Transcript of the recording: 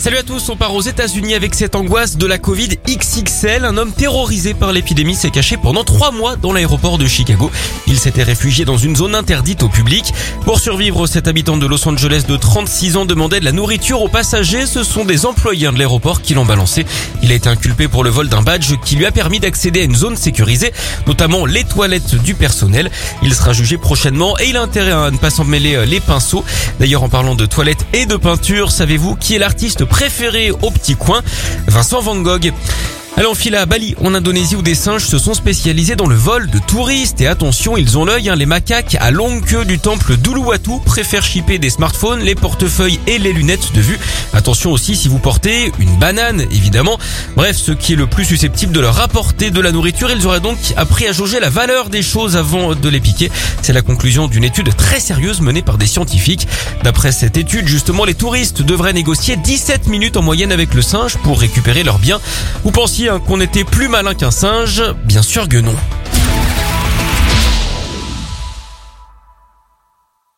Salut à tous, on part aux États-Unis avec cette angoisse de la Covid XXL. Un homme terrorisé par l'épidémie s'est caché pendant trois mois dans l'aéroport de Chicago. Il s'était réfugié dans une zone interdite au public. Pour survivre, cet habitant de Los Angeles de 36 ans demandait de la nourriture aux passagers. Ce sont des employeurs de l'aéroport qui l'ont balancé. Il a été inculpé pour le vol d'un badge qui lui a permis d'accéder à une zone sécurisée, notamment les toilettes du personnel. Il sera jugé prochainement et il a intérêt à ne pas s'en mêler euh, les pinceaux. D'ailleurs, en parlant de toilettes et de peinture, savez-vous qui est l'artiste préféré au petit coin Vincent Van Gogh. Allez, on file à Bali, en Indonésie, où des singes se sont spécialisés dans le vol de touristes. Et attention, ils ont l'œil, hein, les macaques à longue queue du temple d'Uluwatu préfèrent shipper des smartphones, les portefeuilles et les lunettes de vue. Attention aussi si vous portez une banane, évidemment. Bref, ce qui est le plus susceptible de leur rapporter de la nourriture, ils auraient donc appris à jauger la valeur des choses avant de les piquer. C'est la conclusion d'une étude très sérieuse menée par des scientifiques. D'après cette étude, justement, les touristes devraient négocier 17 minutes en moyenne avec le singe pour récupérer leurs biens. Vous pensiez hein, qu'on était plus malin qu'un singe Bien sûr que non.